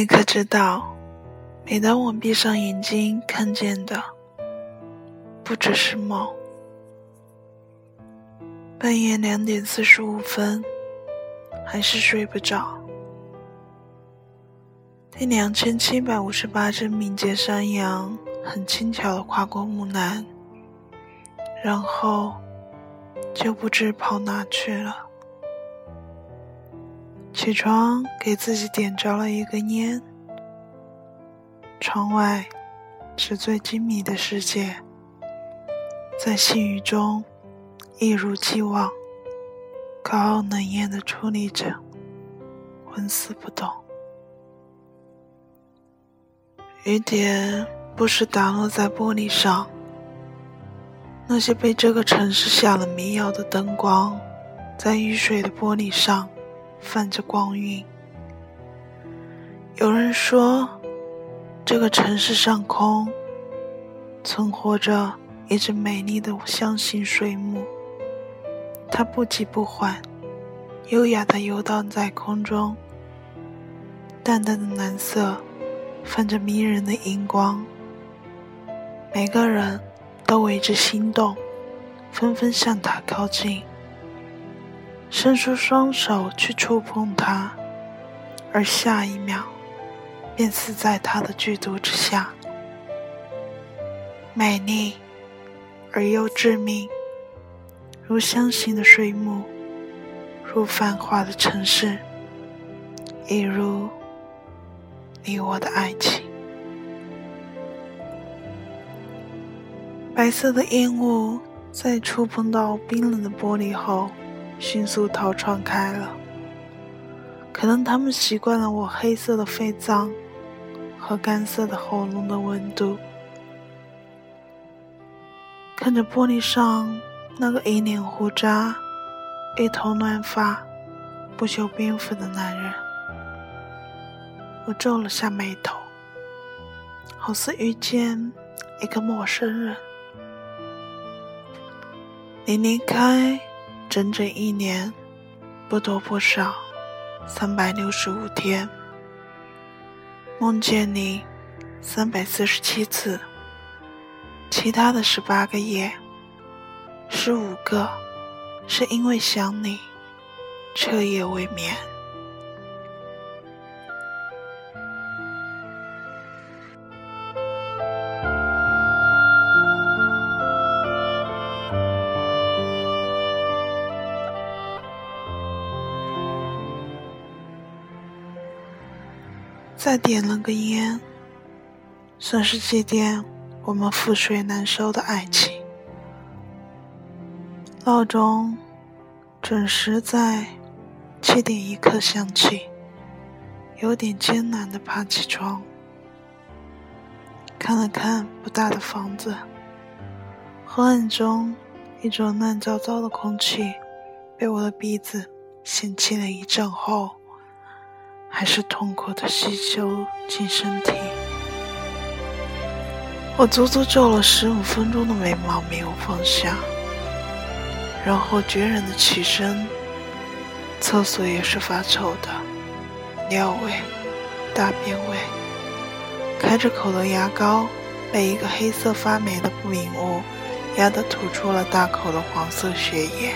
你可知道，每当我闭上眼睛，看见的不只是梦。半夜两点四十五分，还是睡不着。第两千七百五十八只敏捷山羊很轻巧地跨过木栏，然后就不知跑哪去了。起床，给自己点着了一根烟。窗外是最精密的世界，在细雨中一如既往高傲冷艳的矗立着，纹丝不动。雨点不时打落在玻璃上，那些被这个城市下了迷药的灯光，在雨水的玻璃上。泛着光晕。有人说，这个城市上空存活着一只美丽的象形水母，它不急不缓，优雅地游荡在空中。淡淡的蓝色，泛着迷人的荧光。每个人都为之心动，纷纷向它靠近。伸出双手去触碰它，而下一秒，便死在它的剧毒之下。美丽而又致命，如箱形的水母，如繁华的城市，亦如你我的爱情。白色的烟雾在触碰到冰冷的玻璃后。迅速逃窜开了。可能他们习惯了我黑色的肺脏和干涩的喉咙的温度。看着玻璃上那个一脸胡渣、一头乱发、不修边幅的男人，我皱了下眉头，好似遇见一个陌生人。你离开。整整一年，不多不少，三百六十五天，梦见你三百四十七次，其他的十八个夜，十五个是因为想你，彻夜未眠。再点了个烟，算是祭奠我们覆水难收的爱情。闹钟准时在七点一刻响起，有点艰难的爬起床，看了看不大的房子，昏暗中一种乱糟糟的空气被我的鼻子嫌弃了一阵后。还是痛苦的吸收进身体，我足足皱了十五分钟的眉毛没有放下，然后决然的起身。厕所也是发臭的，尿味、大便味。开着口的牙膏被一个黑色发霉的不明物压得吐出了大口的黄色血液。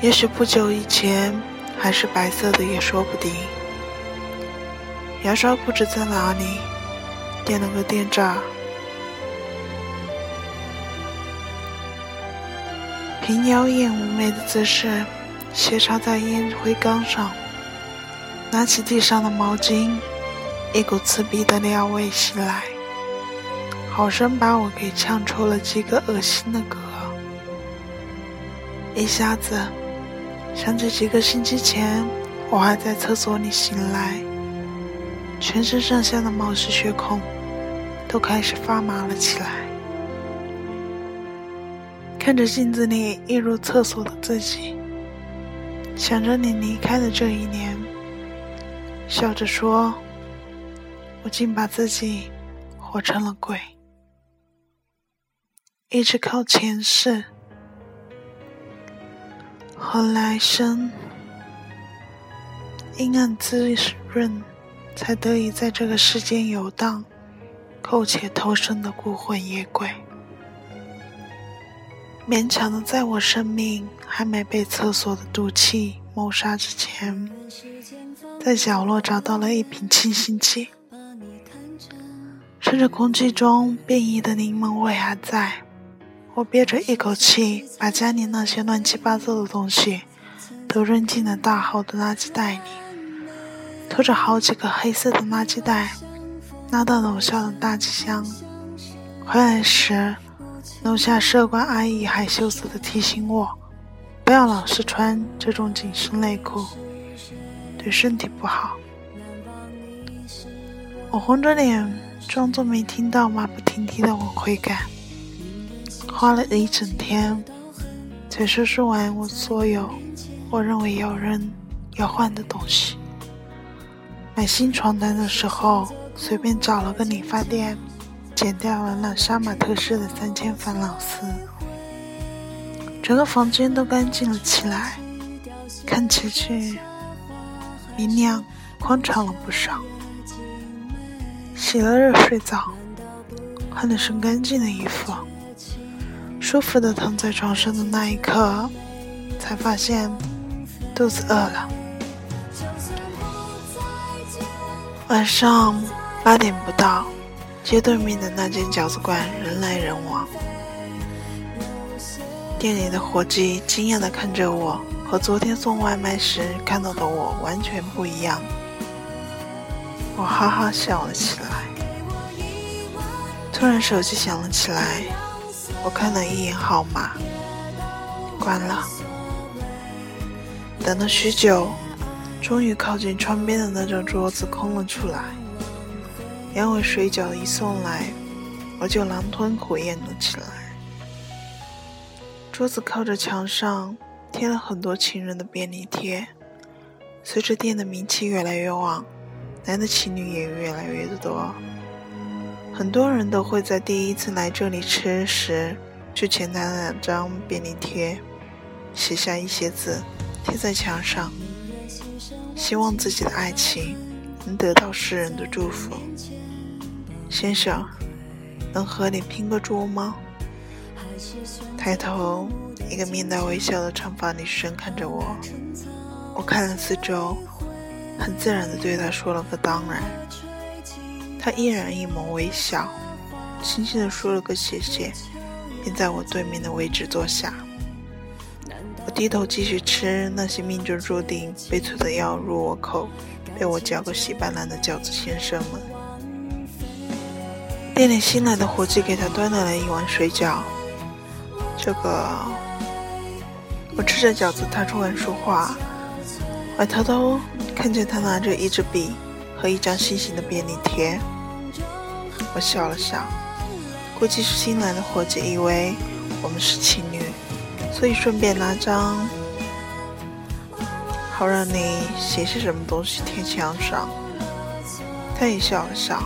也许不久以前。还是白色的也说不定。牙刷不知在哪里，垫了个电闸，凭妖艳妩媚的姿势斜插在烟灰缸上，拿起地上的毛巾，一股刺鼻的尿味袭来，好生把我给呛出了几个恶心的嗝，一下子。想起几个星期前，我还在厕所里醒来，全身上下的毛细血孔都开始发麻了起来。看着镜子里映入厕所的自己，想着你离开的这一年，笑着说：“我竟把自己活成了鬼，一直靠前世。”和来生，阴暗滋润，才得以在这个世间游荡，苟且偷生的孤魂野鬼，勉强的在我生命还没被厕所的毒气谋杀之前，在角落找到了一瓶清新剂。趁着空气中变异的柠檬味还在，我憋着一口气，把家里那些乱七八糟的东西都扔进了大号的垃圾袋里，拖着好几个黑色的垃圾袋，拉到楼下的大机箱。回来时，楼下社管阿姨还羞涩地提醒我，不要老是穿这种紧身内裤，对身体不好。我红着脸。装作没听到，马不停蹄的往回赶，花了一整天才收拾完我所有我认为要扔要换的东西。买新床单的时候，随便找了个理发店，剪掉了那杀马特式的三千烦恼丝，整个房间都干净了起来，看起去明亮宽敞了不少。洗了热水澡，换了身干净的衣服，舒服的躺在床上的那一刻，才发现肚子饿了。晚上八点不到，街对面的那间饺子馆人来人往，店里的伙计惊讶的看着我，和昨天送外卖时看到的我完全不一样。我哈哈笑了起来。突然手机响了起来，我看了一眼号码，关了。等了许久，终于靠近窗边的那张桌子空了出来。两碗水饺一送来，我就狼吞虎咽了起来。桌子靠着墙上，贴了很多情人的便利贴。随着店的名气越来越旺。男的情侣也越来越多，很多人都会在第一次来这里吃时，就前拿两张便利贴，写下一些字，贴在墙上，希望自己的爱情能得到世人的祝福。先生，能和你拼个桌吗？抬头，一个面带微笑的长发女生看着我，我看了四周。很自然地对他说了个当然，他依然一抹微笑，轻轻地说了个谢谢，便在我对面的位置坐下。我低头继续吃那些命中注定被催的药入我口，被我嚼个稀巴烂的饺子先生们。店里新来的伙计给他端来了一碗水饺。这个，我吃着饺子，他突然说话，我偷偷。看见他拿着一支笔和一张心形的便利贴，我笑了笑，估计是新来的伙计以为我们是情侣，所以顺便拿张，好让你写些什么东西贴墙上。他也笑了笑，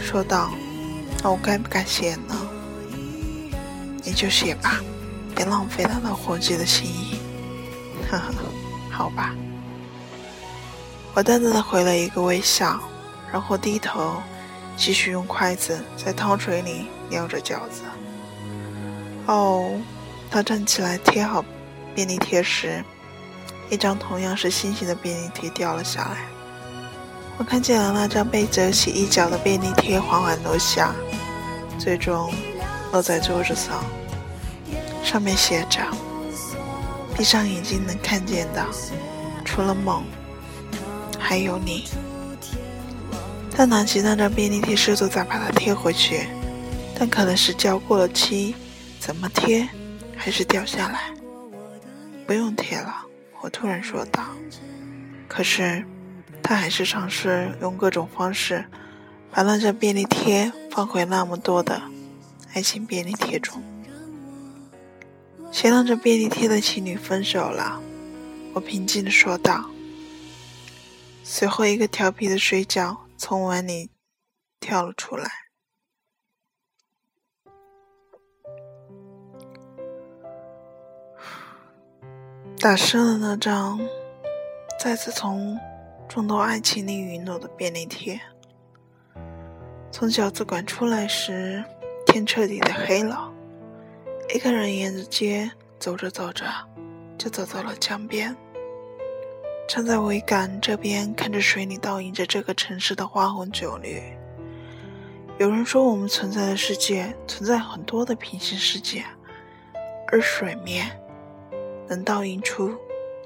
说道：“那我该不该写呢？你就写吧，别浪费了那伙计的心意。”呵呵，好吧。我淡淡的回了一个微笑，然后低头继续用筷子在汤水里撩着饺子。哦，他站起来贴好便利贴时，一张同样是心形的便利贴掉了下来。我看见了那张被折起一角的便利贴缓缓落下，最终落在桌子上，上面写着：“闭上眼睛能看见的，除了梦。”还有你，他拿起那张便利贴，试图再把它贴回去，但可能是胶过了期，怎么贴还是掉下来。不用贴了，我突然说道。可是他还是尝试用各种方式把那张便利贴放回那么多的爱情便利贴中。写那张便利贴的情侣分手了，我平静地说道。随后，一个调皮的水饺从碗里跳了出来。打湿了那张再次从众多爱情里陨落的便利贴。从饺子馆出来时，天彻底的黑了。一个人沿着街走着走着，就走到了江边。站在桅杆这边，看着水里倒映着这个城市的花红酒绿。有人说，我们存在的世界存在很多的平行世界，而水面能倒映出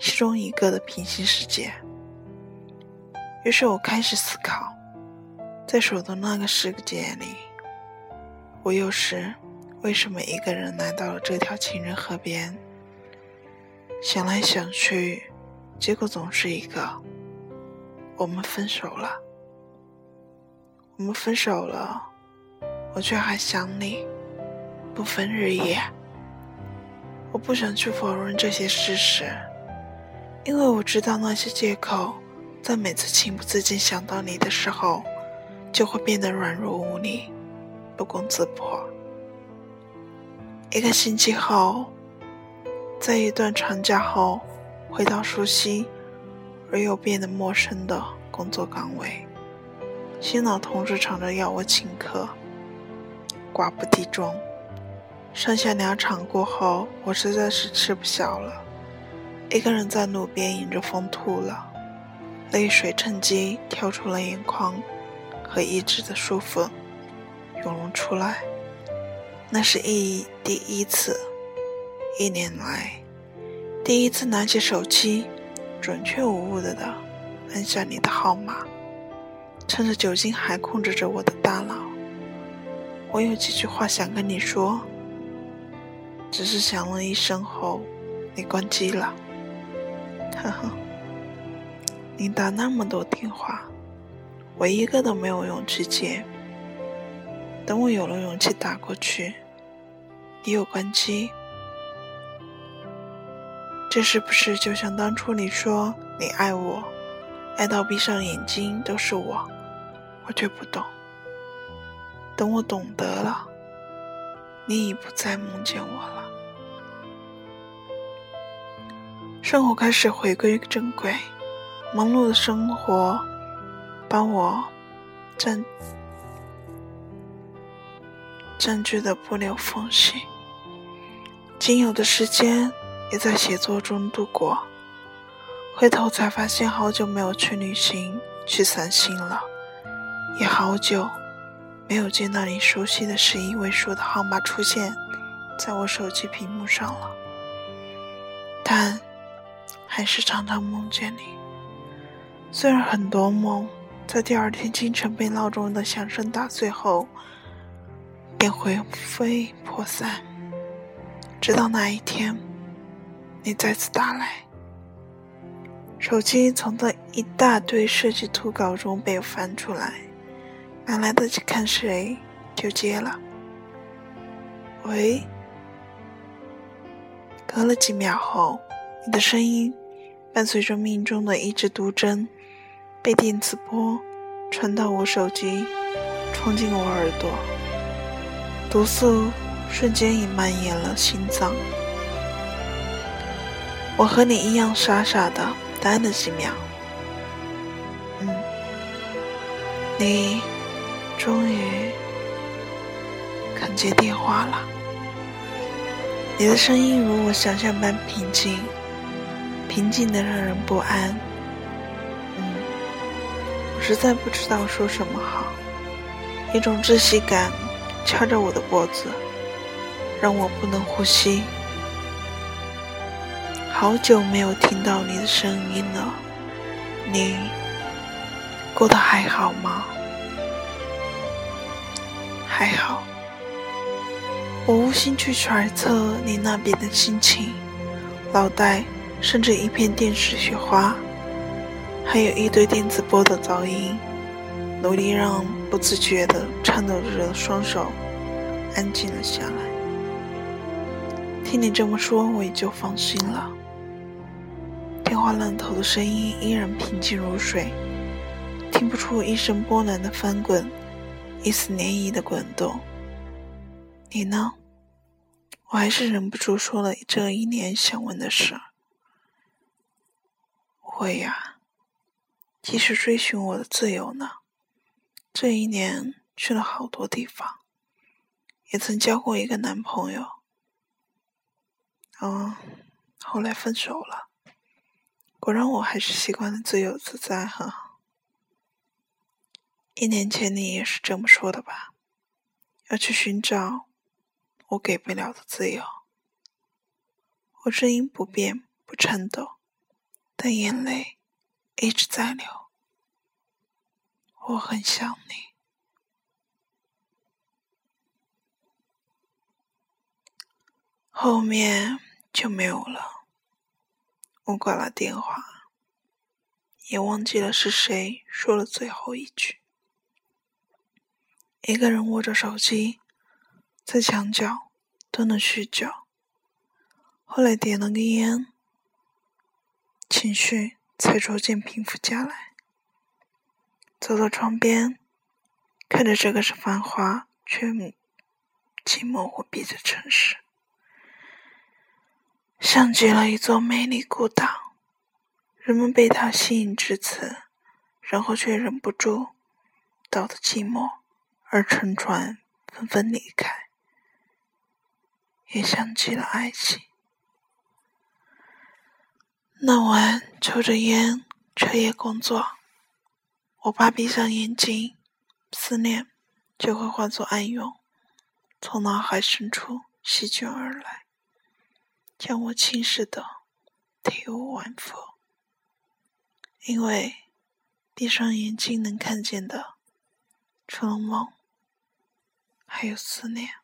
其中一个的平行世界。于是我开始思考。在手的那个世界里，我又是为什么一个人来到了这条情人河边？想来想去，结果总是一个：我们分手了。我们分手了，我却还想你，不分日夜。我不想去否认这些事实，因为我知道那些借口，在每次情不自禁想到你的时候。就会变得软弱无力，不攻自破。一个星期后，在一段长假后，回到熟悉而又变得陌生的工作岗位，新老同事吵着要我请客，寡不敌众。上下两场过后，我实在是吃不消了，一个人在路边迎着风吐了，泪水趁机跳出了眼眶。和意志的束缚涌了出来，那是一第一次，一年来第一次拿起手机，准确无误的的按下你的号码，趁着酒精还控制着我的大脑，我有几句话想跟你说，只是响了一声后，你关机了，呵呵，你打那么多电话。我一个都没有勇气接。等我有了勇气打过去，你又关机。这是不是就像当初你说你爱我，爱到闭上眼睛都是我，我却不懂。等我懂得了，你已不再梦见我了。生活开始回归正轨，忙碌的生活。把我占占据的不留缝隙，仅有的时间也在写作中度过。回头才发现，好久没有去旅行、去散心了，也好久没有见到你熟悉的十一位数的号码出现在我手机屏幕上了。但还是常常梦见你，虽然很多梦。在第二天清晨被闹钟的响声打碎后，便魂飞魄散。直到那一天，你再次打来，手机从那一大堆设计图稿中被翻出来，还来得及看谁，就接了。喂。隔了几秒后，你的声音伴随着命中的一支毒针。被电磁波传到我手机，冲进我耳朵，毒素瞬间已蔓延了心脏。我和你一样傻傻的呆了几秒。嗯，你终于肯接电话了。你的声音如我想象般平静，平静的让人不安。嗯，我实在不知道说什么好，一种窒息感掐着我的脖子，让我不能呼吸。好久没有听到你的声音了，你过得还好吗？还好。我无心去揣测你那边的心情，脑袋甚至一片电视雪花。还有一堆电子波的噪音，努力让不自觉的颤抖着的双手安静了下来。听你这么说，我也就放心了。电话那头的声音依然平静如水，听不出一声波澜的翻滚，一丝涟漪的滚动。你呢？我还是忍不住说了这一年想问的事。会呀。继续追寻我的自由呢。这一年去了好多地方，也曾交过一个男朋友。嗯，后来分手了。果然，我还是习惯了自由自在哈。一年前你也是这么说的吧？要去寻找我给不了的自由。我声音不变，不颤抖，但眼泪一直在流。我很想你。后面就没有了。我挂了电话，也忘记了是谁说了最后一句。一个人握着手机，在墙角蹲了许久。后来点了根烟，情绪才逐渐平复下来。走到窗边，看着这个是繁华却寂寞无比的城市，像极了一座美丽孤岛。人们被它吸引至此，然后却忍不住到的寂寞。而乘船纷纷离开，也想起了爱情。那晚抽着烟，彻夜工作，我怕闭上眼睛，思念就会化作暗涌，从脑海深处席卷而来，将我侵蚀的体无完肤。因为闭上眼睛能看见的，除了梦。还有思念。